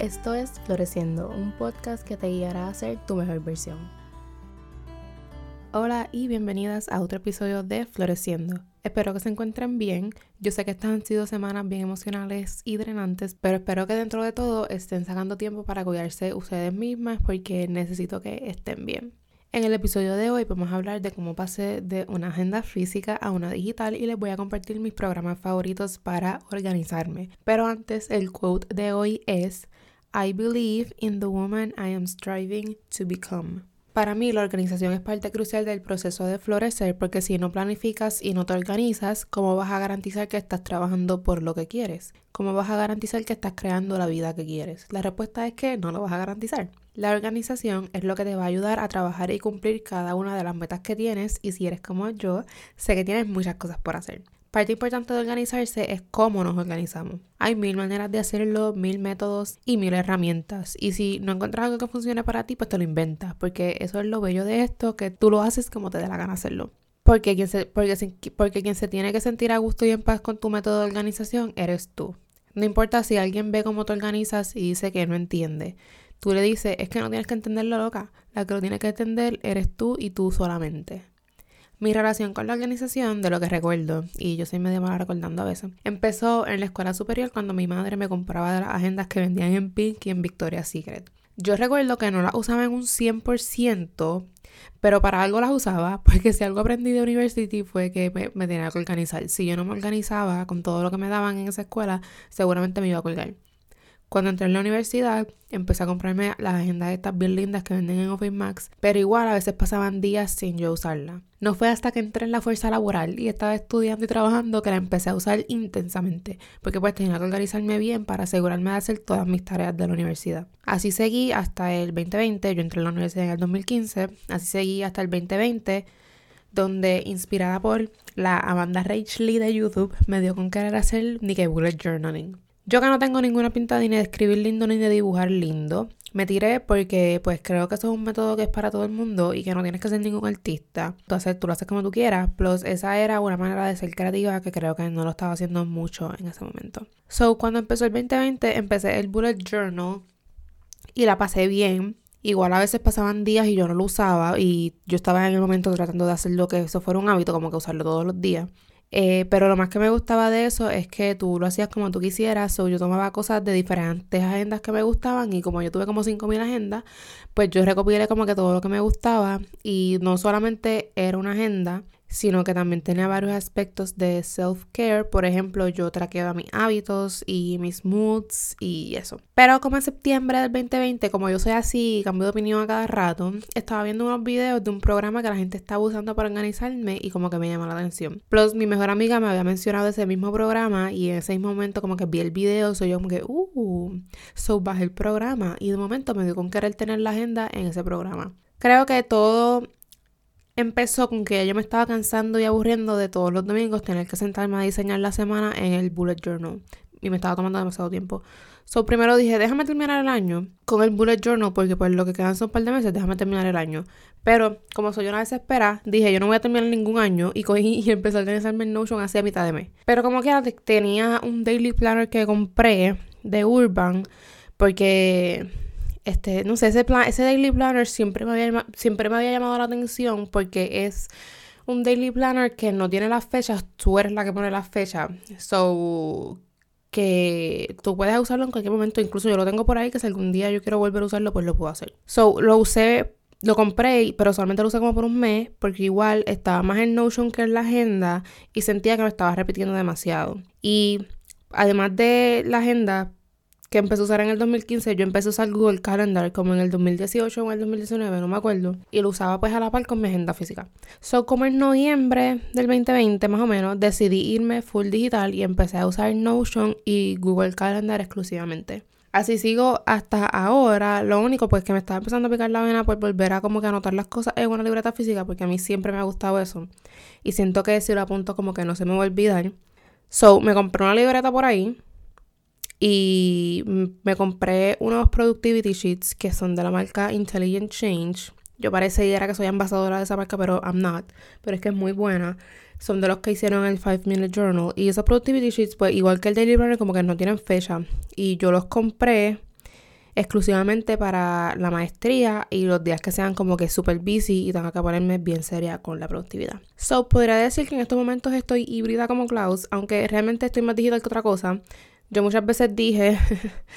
Esto es Floreciendo, un podcast que te guiará a ser tu mejor versión. Hola y bienvenidas a otro episodio de Floreciendo. Espero que se encuentren bien. Yo sé que estas han sido semanas bien emocionales y drenantes, pero espero que dentro de todo estén sacando tiempo para cuidarse ustedes mismas porque necesito que estén bien. En el episodio de hoy vamos a hablar de cómo pasé de una agenda física a una digital y les voy a compartir mis programas favoritos para organizarme. Pero antes, el quote de hoy es I believe in the woman I am striving to become. Para mí la organización es parte crucial del proceso de florecer porque si no planificas y no te organizas, ¿cómo vas a garantizar que estás trabajando por lo que quieres? ¿Cómo vas a garantizar que estás creando la vida que quieres? La respuesta es que no lo vas a garantizar. La organización es lo que te va a ayudar a trabajar y cumplir cada una de las metas que tienes y si eres como yo, sé que tienes muchas cosas por hacer. Parte importante de organizarse es cómo nos organizamos. Hay mil maneras de hacerlo, mil métodos y mil herramientas. Y si no encuentras algo que funcione para ti, pues te lo inventas. Porque eso es lo bello de esto, que tú lo haces como te dé la gana hacerlo. Porque quien, se, porque, quien se tiene que sentir a gusto y en paz con tu método de organización eres tú. No importa si alguien ve cómo te organizas y dice que no entiende. Tú le dices, es que no tienes que entenderlo loca. La que lo tiene que entender eres tú y tú solamente. Mi relación con la organización, de lo que recuerdo, y yo soy medio mala recordando a veces, empezó en la escuela superior cuando mi madre me compraba de las agendas que vendían en Pink y en Victoria's Secret. Yo recuerdo que no las usaba en un 100%, pero para algo las usaba, porque si algo aprendí de University fue que me, tenía que organizar. Si yo no me organizaba con todo lo que me daban en esa escuela, seguramente me iba a colgar. Cuando entré en la universidad, empecé a comprarme las agendas estas bien lindas que venden en Office Max, pero igual a veces pasaban días sin yo usarla. No fue hasta que entré en la fuerza laboral y estaba estudiando y trabajando que la empecé a usar intensamente, porque pues tenía que organizarme bien para asegurarme de hacer todas mis tareas de la universidad. Así seguí hasta el 2020, yo entré en la universidad en el 2015, así seguí hasta el 2020 donde inspirada por la Amanda Lee de YouTube me dio con querer hacer ni que bullet journaling. Yo que no tengo ninguna pinta ni de escribir lindo ni de dibujar lindo, me tiré porque pues creo que eso es un método que es para todo el mundo y que no tienes que ser ningún artista. Entonces tú lo haces como tú quieras. Plus esa era una manera de ser creativa que creo que no lo estaba haciendo mucho en ese momento. So cuando empezó el 2020 empecé el bullet journal y la pasé bien. Igual a veces pasaban días y yo no lo usaba y yo estaba en el momento tratando de hacer lo que eso fuera un hábito, como que usarlo todos los días. Eh, pero lo más que me gustaba de eso es que tú lo hacías como tú quisieras. O yo tomaba cosas de diferentes agendas que me gustaban. Y como yo tuve como 5.000 agendas, pues yo recopilé como que todo lo que me gustaba. Y no solamente era una agenda, sino que también tenía varios aspectos de self-care. Por ejemplo, yo traqueaba mis hábitos y mis moods y eso. Pero como en septiembre del 2020, como yo soy así, cambio de opinión a cada rato, estaba viendo unos videos de un programa que la gente estaba usando para organizarme y como que me llamó la atención. Plus, mi mejor amiga me había mencionado ese mismo programa y en ese mismo momento como que vi el video, soy yo como que, uh, so bajé el programa y de momento me dio con querer tener la agenda en ese programa. Creo que todo empezó con que yo me estaba cansando y aburriendo de todos los domingos tener que sentarme a diseñar la semana en el bullet journal. Y me estaba tomando demasiado tiempo. So, primero dije, déjame terminar el año con el bullet journal, porque pues lo que quedan son un par de meses, déjame terminar el año. Pero, como soy una desesperada, dije, yo no voy a terminar ningún año, y cogí y empecé a organizarme en Notion hacia mitad de mes. Pero como que tenía un daily planner que compré de Urban, porque este, no sé, ese, plan, ese daily planner siempre me, había, siempre me había llamado la atención porque es un daily planner que no tiene las fechas, tú eres la que pone las fechas. So, que tú puedes usarlo en cualquier momento. Incluso yo lo tengo por ahí que si algún día yo quiero volver a usarlo, pues lo puedo hacer. So, lo usé, lo compré, pero solamente lo usé como por un mes porque igual estaba más en Notion que en la agenda y sentía que me estaba repitiendo demasiado. Y además de la agenda, que empecé a usar en el 2015, yo empecé a usar Google Calendar como en el 2018 o en el 2019, no me acuerdo, y lo usaba pues a la par con mi agenda física. So, como en noviembre del 2020 más o menos, decidí irme full digital y empecé a usar Notion y Google Calendar exclusivamente. Así sigo hasta ahora. Lo único pues que me estaba empezando a picar la vena por volver a como que anotar las cosas en una libreta física porque a mí siempre me ha gustado eso. Y siento que si lo apunto como que no se me va a olvidar. So, me compré una libreta por ahí y me compré unos productivity sheets que son de la marca Intelligent Change. Yo parece que soy ambasadora de esa marca, pero I'm not. Pero es que es muy buena. Son de los que hicieron el 5 Minute Journal. Y esos productivity sheets, pues igual que el Daily Planner, como que no tienen fecha. Y yo los compré exclusivamente para la maestría y los días que sean como que super busy y tenga que ponerme bien seria con la productividad. So, podría decir que en estos momentos estoy híbrida como Klaus, aunque realmente estoy más digital que otra cosa. Yo muchas veces dije,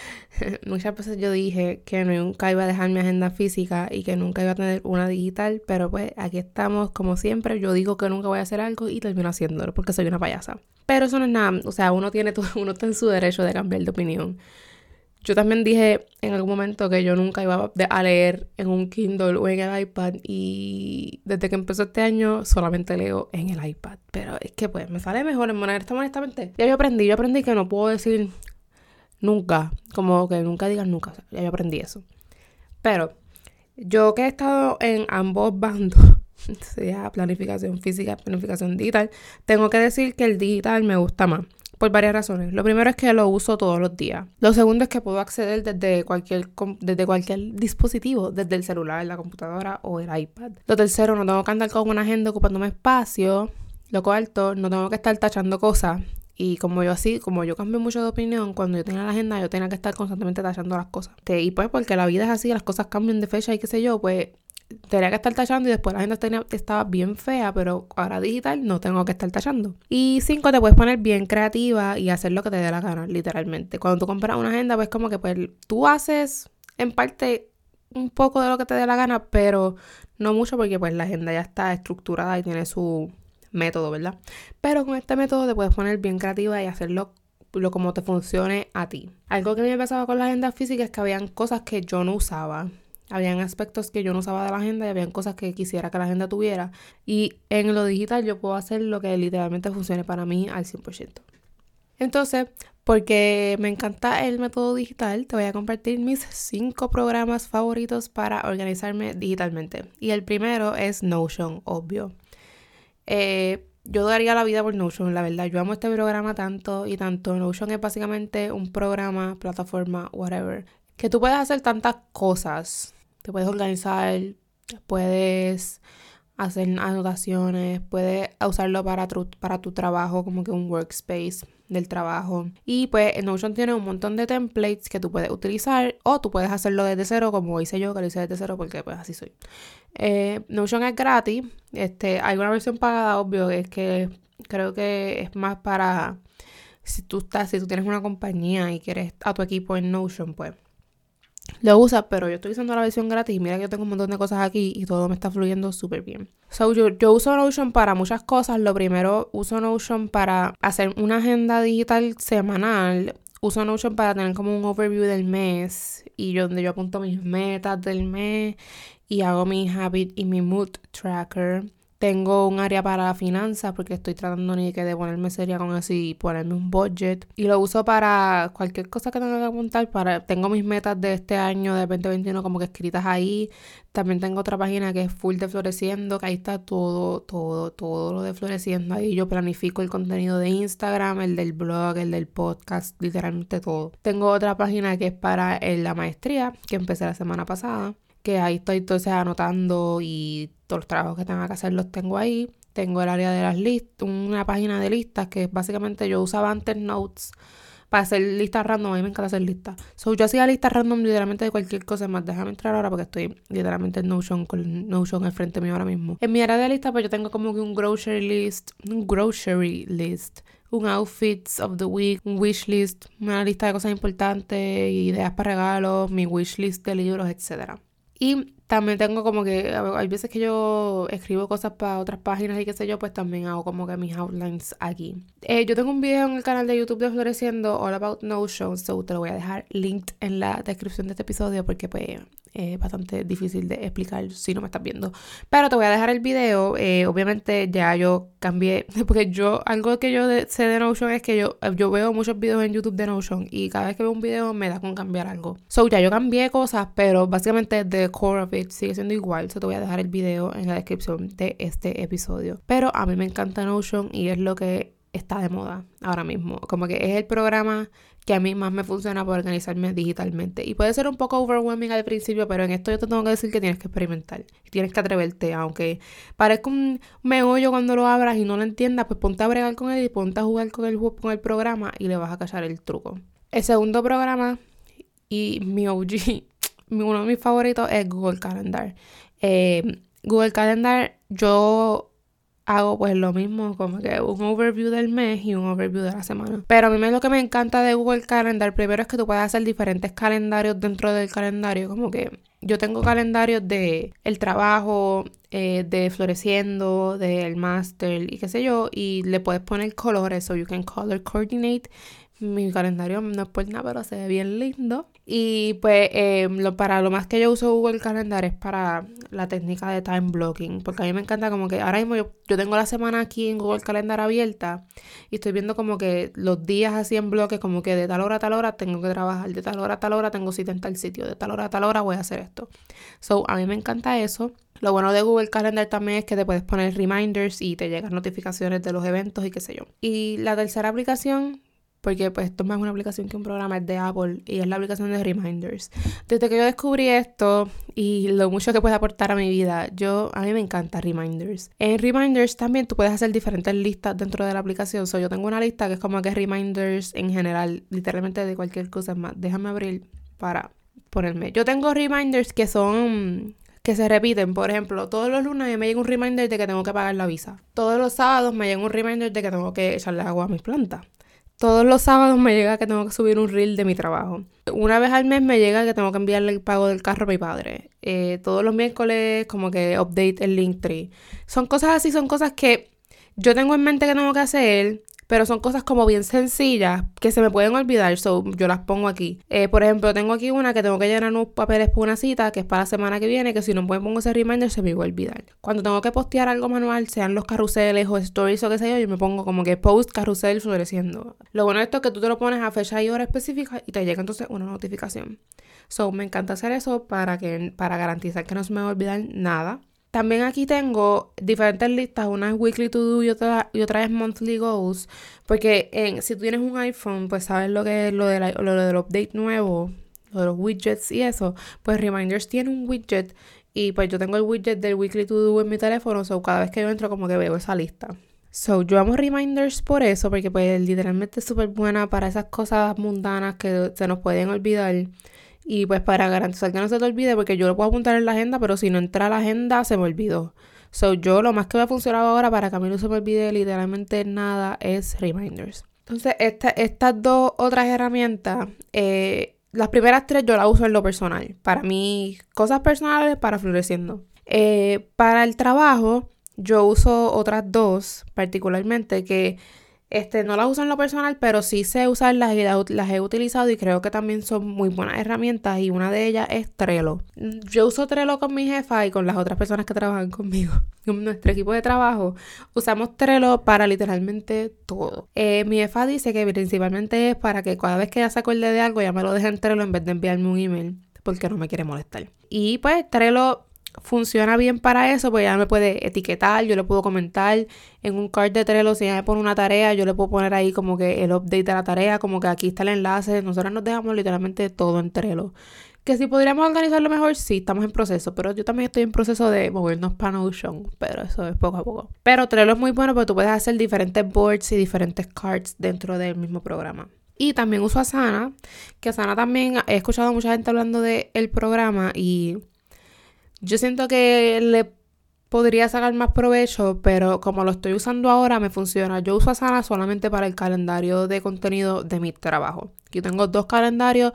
muchas veces yo dije que nunca iba a dejar mi agenda física y que nunca iba a tener una digital, pero pues aquí estamos como siempre. Yo digo que nunca voy a hacer algo y termino haciéndolo porque soy una payasa. Pero eso no es nada, o sea, uno tiene todo, uno está en su derecho de cambiar de opinión. Yo también dije en algún momento que yo nunca iba a leer en un Kindle o en el iPad y desde que empezó este año solamente leo en el iPad. Pero es que pues me sale mejor en moneda honestamente. Ya yo aprendí, yo aprendí que no puedo decir nunca, como que nunca digas nunca, ya yo aprendí eso. Pero yo que he estado en ambos bandos, sea planificación física, planificación digital, tengo que decir que el digital me gusta más por varias razones. Lo primero es que lo uso todos los días. Lo segundo es que puedo acceder desde cualquier, desde cualquier dispositivo, desde el celular, la computadora o el iPad. Lo tercero, no tengo que andar con una agenda ocupándome espacio. Lo cuarto, no tengo que estar tachando cosas. Y como yo así, como yo cambio mucho de opinión, cuando yo tenía la agenda, yo tenía que estar constantemente tachando las cosas. Y pues porque la vida es así, las cosas cambian de fecha y qué sé yo, pues tenía que estar tachando y después la tenía, estaba bien fea, pero ahora digital no tengo que estar tachando. Y cinco, te puedes poner bien creativa y hacer lo que te dé la gana, literalmente. Cuando tú compras una agenda, pues como que pues tú haces en parte un poco de lo que te dé la gana, pero no mucho porque pues la agenda ya está estructurada y tiene su método, ¿verdad? Pero con este método te puedes poner bien creativa y hacerlo lo como te funcione a ti. Algo que me pasaba con la agenda física es que habían cosas que yo no usaba habían aspectos que yo no usaba de la agenda y habían cosas que quisiera que la agenda tuviera. Y en lo digital yo puedo hacer lo que literalmente funcione para mí al 100%. Entonces, porque me encanta el método digital, te voy a compartir mis cinco programas favoritos para organizarme digitalmente. Y el primero es Notion, obvio. Eh, yo daría la vida por Notion, la verdad. Yo amo este programa tanto y tanto. Notion es básicamente un programa, plataforma, whatever, que tú puedes hacer tantas cosas. Te puedes organizar, puedes hacer anotaciones, puedes usarlo para tu, para tu trabajo, como que un workspace del trabajo. Y pues Notion tiene un montón de templates que tú puedes utilizar o tú puedes hacerlo desde cero, como hice yo, que lo hice desde cero porque pues así soy. Eh, Notion es gratis. Este, hay una versión pagada, obvio, es que creo que es más para si tú estás, si tú tienes una compañía y quieres a tu equipo en Notion, pues lo usa, pero yo estoy usando la versión gratis mira que yo tengo un montón de cosas aquí y todo me está fluyendo súper bien. So, yo, yo, uso Notion para muchas cosas. Lo primero, uso Notion para hacer una agenda digital semanal. Uso Notion para tener como un overview del mes y donde yo apunto mis metas del mes y hago mi habit y mi mood tracker. Tengo un área para finanzas porque estoy tratando ni que de ponerme seria con eso y ponerme un budget. Y lo uso para cualquier cosa que tenga que apuntar. Para, tengo mis metas de este año de 2021 como que escritas ahí. También tengo otra página que es full de floreciendo, que ahí está todo, todo, todo lo de floreciendo. Ahí yo planifico el contenido de Instagram, el del blog, el del podcast, literalmente todo. Tengo otra página que es para la maestría, que empecé la semana pasada que ahí estoy entonces anotando y todos los trabajos que tenga que hacer los tengo ahí. Tengo el área de las listas, una página de listas que básicamente yo usaba antes Notes para hacer listas random. A mí me encanta hacer listas. So, yo hacía listas random literalmente de cualquier cosa más. Déjame entrar ahora porque estoy literalmente en Notion con Notion al frente mío ahora mismo. En mi área de listas, pues yo tengo como que un grocery list, un grocery list un outfits of the week, un wish list, una lista de cosas importantes, ideas para regalos, mi wish list de libros, etcétera. Y también tengo como que, hay veces que yo escribo cosas para otras páginas y qué sé yo, pues también hago como que mis outlines aquí. Eh, yo tengo un video en el canal de YouTube de Floreciendo, All About Notion, so te lo voy a dejar linked en la descripción de este episodio porque pues es bastante difícil de explicar si no me estás viendo. Pero te voy a dejar el video. Eh, obviamente ya yo cambié, porque yo, algo que yo sé de Notion es que yo, yo veo muchos videos en YouTube de Notion y cada vez que veo un video me da con cambiar algo. So ya yo cambié cosas, pero básicamente the core of it sigue siendo igual. So te voy a dejar el video en la descripción de este episodio. Pero a mí me encanta Notion y es lo que está de moda ahora mismo. Como que es el programa que a mí más me funciona para organizarme digitalmente. Y puede ser un poco overwhelming al principio, pero en esto yo te tengo que decir que tienes que experimentar. Tienes que atreverte, aunque parezca un meollo cuando lo abras y no lo entiendas, pues ponte a bregar con él y ponte a jugar con el, con el programa y le vas a cachar el truco. El segundo programa y mi OG, uno de mis favoritos es Google Calendar. Eh, Google Calendar, yo hago pues lo mismo, como que un overview del mes y un overview de la semana. Pero a mí lo que me encanta de Google Calendar, primero es que tú puedes hacer diferentes calendarios dentro del calendario, como que yo tengo calendarios de el trabajo, eh, de floreciendo, del master y qué sé yo, y le puedes poner colores, so you can color coordinate mi calendario no es por nada, pero se ve bien lindo. Y pues em, lo, para lo más que yo uso Google Calendar es para la técnica de time blocking. Porque a mí me encanta como que ahora mismo yo, yo, tengo la semana aquí en Google Calendar abierta y estoy viendo como que los días así en bloques, como que de tal hora a tal hora tengo que trabajar, de tal hora a tal hora tengo cita en tal sitio, de tal hora a tal hora voy a hacer esto. So, a mí me encanta eso. Lo bueno de Google Calendar también es que te puedes poner reminders y te llegan notificaciones de los eventos y qué sé yo. Y la tercera aplicación porque pues esto es más una aplicación que un programa, es de Apple y es la aplicación de Reminders. Desde que yo descubrí esto y lo mucho que puede aportar a mi vida, yo a mí me encanta Reminders. En Reminders también tú puedes hacer diferentes listas dentro de la aplicación. So, yo tengo una lista que es como que Reminders en general, literalmente de cualquier cosa más. Déjame abrir para ponerme. Yo tengo Reminders que son que se repiten. Por ejemplo, todos los lunes me llega un reminder de que tengo que pagar la visa. Todos los sábados me llega un reminder de que tengo que echarle agua a mis plantas. Todos los sábados me llega que tengo que subir un reel de mi trabajo. Una vez al mes me llega que tengo que enviarle el pago del carro a mi padre. Eh, todos los miércoles como que update el link tree. Son cosas así, son cosas que yo tengo en mente que tengo que hacer pero son cosas como bien sencillas que se me pueden olvidar, so yo las pongo aquí. Eh, por ejemplo, tengo aquí una que tengo que llenar unos papeles por una cita, que es para la semana que viene, que si no pongo ese reminder se me va a olvidar. Cuando tengo que postear algo manual, sean los carruseles o stories o qué sé yo, yo me pongo como que post carrusel floreciendo. Lo bueno de esto es que tú te lo pones a fecha y hora específica y te llega entonces una notificación. So, me encanta hacer eso para, que, para garantizar que no se me va a olvidar nada. También aquí tengo diferentes listas, una es weekly to do y otra, y otra es monthly goals, porque si tú tienes un iPhone, pues sabes lo que es lo, de lo del update nuevo, lo de los widgets y eso, pues Reminders tiene un widget y pues yo tengo el widget del weekly to do en mi teléfono, so cada vez que yo entro como que veo esa lista. So, yo amo Reminders por eso, porque pues literalmente es súper buena para esas cosas mundanas que se nos pueden olvidar. Y pues para garantizar que no se te olvide, porque yo lo puedo apuntar en la agenda, pero si no entra a la agenda, se me olvidó. So, yo lo más que me ha funcionado ahora para que a mí no se me olvide literalmente nada es Reminders. Entonces, estas dos otras herramientas, eh, las primeras tres yo las uso en lo personal. Para mí, cosas personales para floreciendo. Eh, para el trabajo, yo uso otras dos particularmente que este, no las uso en lo personal, pero sí sé usarlas y las, he utilizado y creo que también son muy buenas herramientas y una de ellas es Trello. Yo uso Trello con mi jefa y con las otras personas que trabajan conmigo. En nuestro equipo de trabajo usamos Trello para literalmente todo. Eh, mi jefa dice que principalmente es para que cada vez que ella se acuerde de algo ya me lo deje en Trello en vez de enviarme un email porque no me quiere molestar. Y pues Trello funciona bien para eso, pues ya me puede etiquetar, yo le puedo comentar en un card de Trello, si ella me pone una tarea, yo le puedo poner ahí como que el update de la tarea, como que aquí está el enlace, nosotros nos dejamos literalmente todo en Trello. Que si podríamos organizarlo mejor, sí, estamos en proceso, pero yo también estoy en proceso de movernos para Notion, pero eso es poco a poco. Pero Trello es muy bueno porque tú puedes hacer diferentes boards y diferentes cards dentro del mismo programa. Y también uso Asana, que Asana también he escuchado a mucha gente hablando del el programa y yo siento que le podría sacar más provecho, pero como lo estoy usando ahora me funciona. Yo uso Asana solamente para el calendario de contenido de mi trabajo. Yo tengo dos calendarios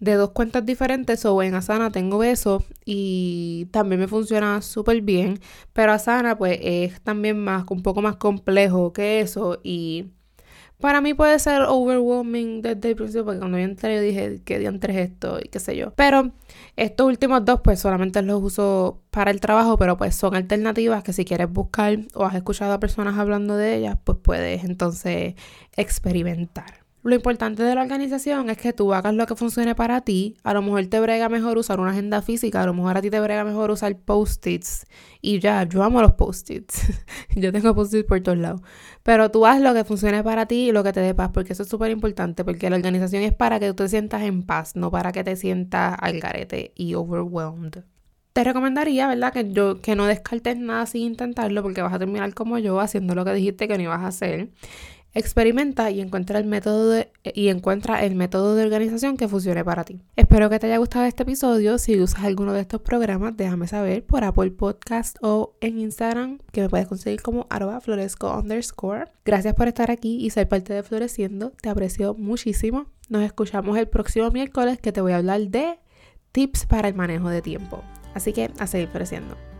de dos cuentas diferentes, o en Asana tengo eso y también me funciona súper bien, pero Asana pues es también más, un poco más complejo que eso y para mí puede ser overwhelming desde el principio, porque cuando yo entré yo dije, ¿qué diantres es esto? Y qué sé yo. Pero estos últimos dos, pues solamente los uso para el trabajo, pero pues son alternativas que si quieres buscar o has escuchado a personas hablando de ellas, pues puedes entonces experimentar. Lo importante de la organización es que tú hagas lo que funcione para ti. A lo mejor te brega mejor usar una agenda física, a lo mejor a ti te brega mejor usar post-its. Y ya, yo amo los post-its. yo tengo post-its por todos lados. Pero tú haz lo que funcione para ti y lo que te dé paz, porque eso es súper importante, porque la organización es para que tú te sientas en paz, no para que te sientas al garete y overwhelmed. Te recomendaría, ¿verdad? Que, yo, que no descartes nada sin intentarlo, porque vas a terminar como yo, haciendo lo que dijiste que no ibas a hacer. Experimenta y encuentra el método y encuentra el método de organización que funcione para ti. Espero que te haya gustado este episodio. Si usas alguno de estos programas, déjame saber por Apple Podcast o en Instagram, que me puedes conseguir como arroba floresco underscore. Gracias por estar aquí y ser parte de Floreciendo. Te aprecio muchísimo. Nos escuchamos el próximo miércoles que te voy a hablar de tips para el manejo de tiempo. Así que a seguir floreciendo.